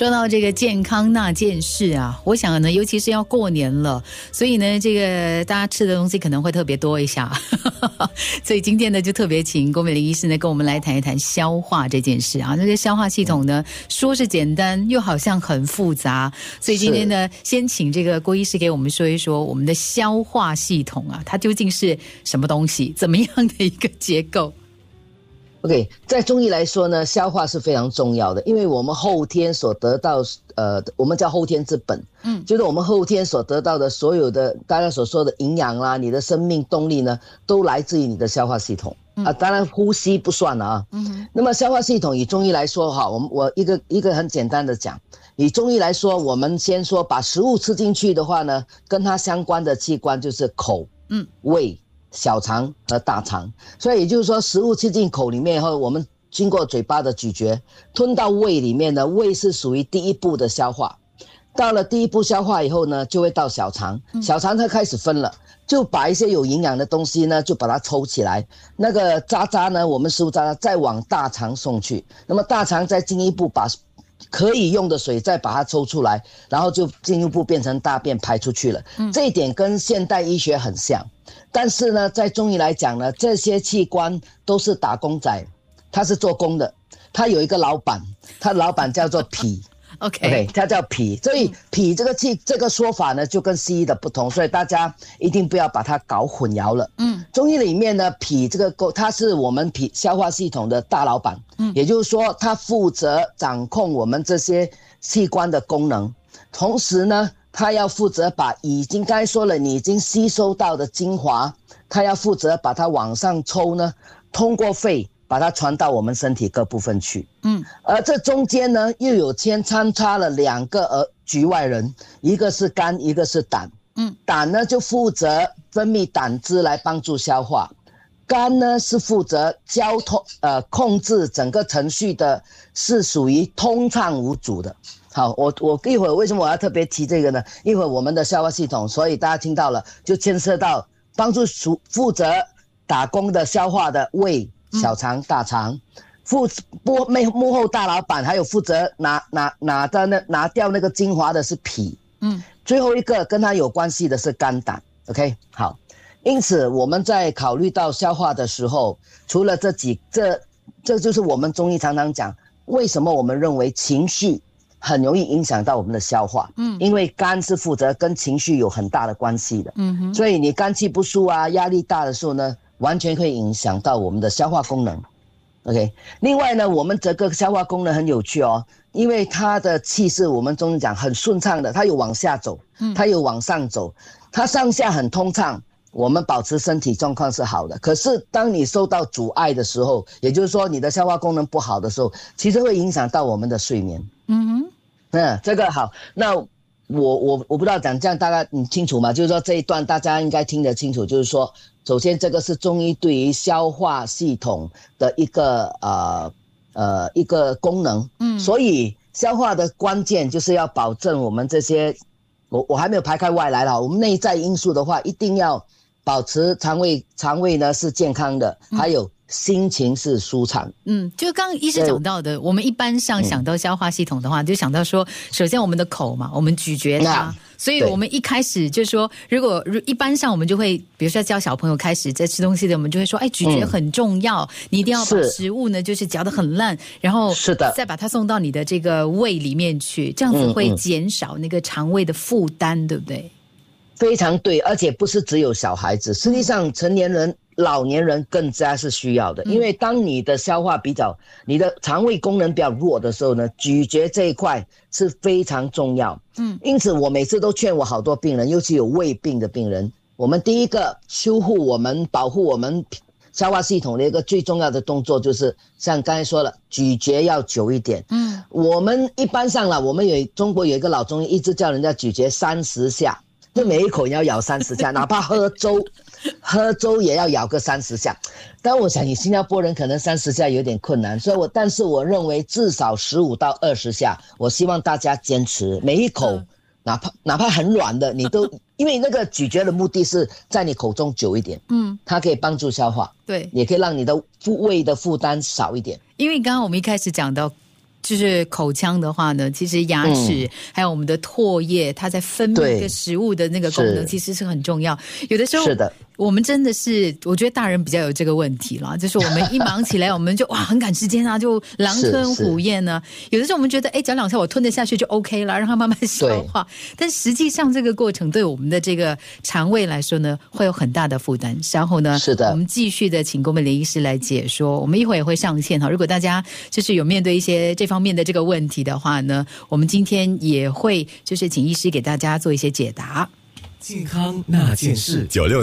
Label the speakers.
Speaker 1: 说到这个健康那件事啊，我想呢，尤其是要过年了，所以呢，这个大家吃的东西可能会特别多一下。所以今天呢，就特别请郭美玲医师呢，跟我们来谈一谈消化这件事啊。那个消化系统呢，说是简单，又好像很复杂。所以今天呢，先请这个郭医师给我们说一说我们的消化系统啊，它究竟是什么东西，怎么样的一个结构
Speaker 2: ？OK，在中医来说呢，消化是非常重要的，因为我们后天所得到，呃，我们叫后天之本，嗯，就是我们后天所得到的所有的大家所说的营养啦，你的生命动力呢，都来自于你的消化系统啊。当然呼吸不算了啊，嗯，那么消化系统以中医来说哈，我们我一个一个很简单的讲，以中医来说，我们先说把食物吃进去的话呢，跟它相关的器官就是口，嗯，胃。小肠和大肠，所以也就是说，食物吃进口里面以后，我们经过嘴巴的咀嚼，吞到胃里面呢，胃是属于第一步的消化。到了第一步消化以后呢，就会到小肠，小肠它开始分了，就把一些有营养的东西呢，就把它抽起来。那个渣渣呢，我们食物渣渣再往大肠送去，那么大肠再进一步把。可以用的水再把它抽出来，然后就进一步变成大便排出去了。嗯，这一点跟现代医学很像，但是呢，在中医来讲呢，这些器官都是打工仔，他是做工的，他有一个老板，他老板叫做 脾。
Speaker 1: OK，
Speaker 2: 它叫脾，所以脾这个气这个说法呢，就跟西医的不同，所以大家一定不要把它搞混淆了。嗯，中医里面呢，脾这个构，它是我们脾消化系统的大老板，嗯，也就是说，它负责掌控我们这些器官的功能，同时呢，它要负责把已经刚才说了，你已经吸收到的精华，它要负责把它往上抽呢，通过肺。把它传到我们身体各部分去，嗯，而这中间呢，又有先参差了两个呃局外人，一个是肝，一个是胆，嗯，胆呢就负责分泌胆汁来帮助消化，肝呢是负责交通呃控制整个程序的，是属于通畅无阻的。好，我我一会儿为什么我要特别提这个呢？一会儿我们的消化系统，所以大家听到了，就牵涉到帮助属负责打工的消化的胃。小肠、大肠，负幕幕幕后大老板，还有负责拿拿拿的那拿掉那个精华的是脾，嗯，最后一个跟他有关系的是肝胆，OK，好，因此我们在考虑到消化的时候，除了这几这这就是我们中医常常讲，为什么我们认为情绪很容易影响到我们的消化，嗯，因为肝是负责跟情绪有很大的关系的，嗯哼，所以你肝气不舒啊，压力大的时候呢。完全可以影响到我们的消化功能，OK。另外呢，我们这个消化功能很有趣哦，因为它的气是我们中医讲很顺畅的，它有往下走，它有往上走，它上下很通畅，我们保持身体状况是好的。可是当你受到阻碍的时候，也就是说你的消化功能不好的时候，其实会影响到我们的睡眠。嗯哼，嗯，这个好，那我我我不知道讲这样大概你清楚吗？就是说这一段大家应该听得清楚，就是说。首先，这个是中医对于消化系统的一个呃呃一个功能，嗯，所以消化的关键就是要保证我们这些，我我还没有排开外来了，我们内在因素的话，一定要保持肠胃肠胃呢是健康的，还有。心情是舒畅。
Speaker 1: 嗯，就刚刚医师讲到的，我们一般上想到消化系统的话，就想到说，首先我们的口嘛，我们咀嚼它，所以我们一开始就说，如果一般上我们就会，比如说教小朋友开始在吃东西的，我们就会说，哎，咀嚼很重要，你一定要把食物呢就是嚼得很烂，然后
Speaker 2: 是的，
Speaker 1: 再把它送到你的这个胃里面去，这样子会减少那个肠胃的负担，对不对？
Speaker 2: 非常对，而且不是只有小孩子，实际上成年人。老年人更加是需要的，因为当你的消化比较、你的肠胃功能比较弱的时候呢，咀嚼这一块是非常重要。嗯，因此我每次都劝我好多病人，尤其有胃病的病人，我们第一个修护我们、保护我们消化系统的一个最重要的动作，就是像刚才说了，咀嚼要久一点。嗯，我们一般上了，我们有中国有一个老中医，一直叫人家咀嚼三十下。就每一口你要咬三十下，哪怕喝粥，喝粥也要咬个三十下。但我想你新加坡人可能三十下有点困难，所以我但是我认为至少十五到二十下。我希望大家坚持每一口，哪怕哪怕很软的，你都 因为那个咀嚼的目的是在你口中久一点，嗯，它可以帮助消化，
Speaker 1: 对，
Speaker 2: 也可以让你的胃的负担少一点。
Speaker 1: 因为刚刚我们一开始讲到。就是口腔的话呢，其实牙齿还有我们的唾液，它在分泌一个食物的那个功能，其实是很重要。有的时候
Speaker 2: 是的。
Speaker 1: 我们真的是，我觉得大人比较有这个问题啦，就是我们一忙起来，我们就哇很赶时间啊，就狼吞虎咽呢。有的时候我们觉得，哎，嚼两下我吞得下去就 OK 了，让它慢慢消化。但实际上这个过程对我们的这个肠胃来说呢，会有很大的负担。稍后呢，
Speaker 2: 是的，
Speaker 1: 我们继续的请郭美玲医师来解说。我们一会儿也会上线哈。如果大家就是有面对一些这方面的这个问题的话呢，我们今天也会就是请医师给大家做一些解答。
Speaker 3: 健康那件事九六。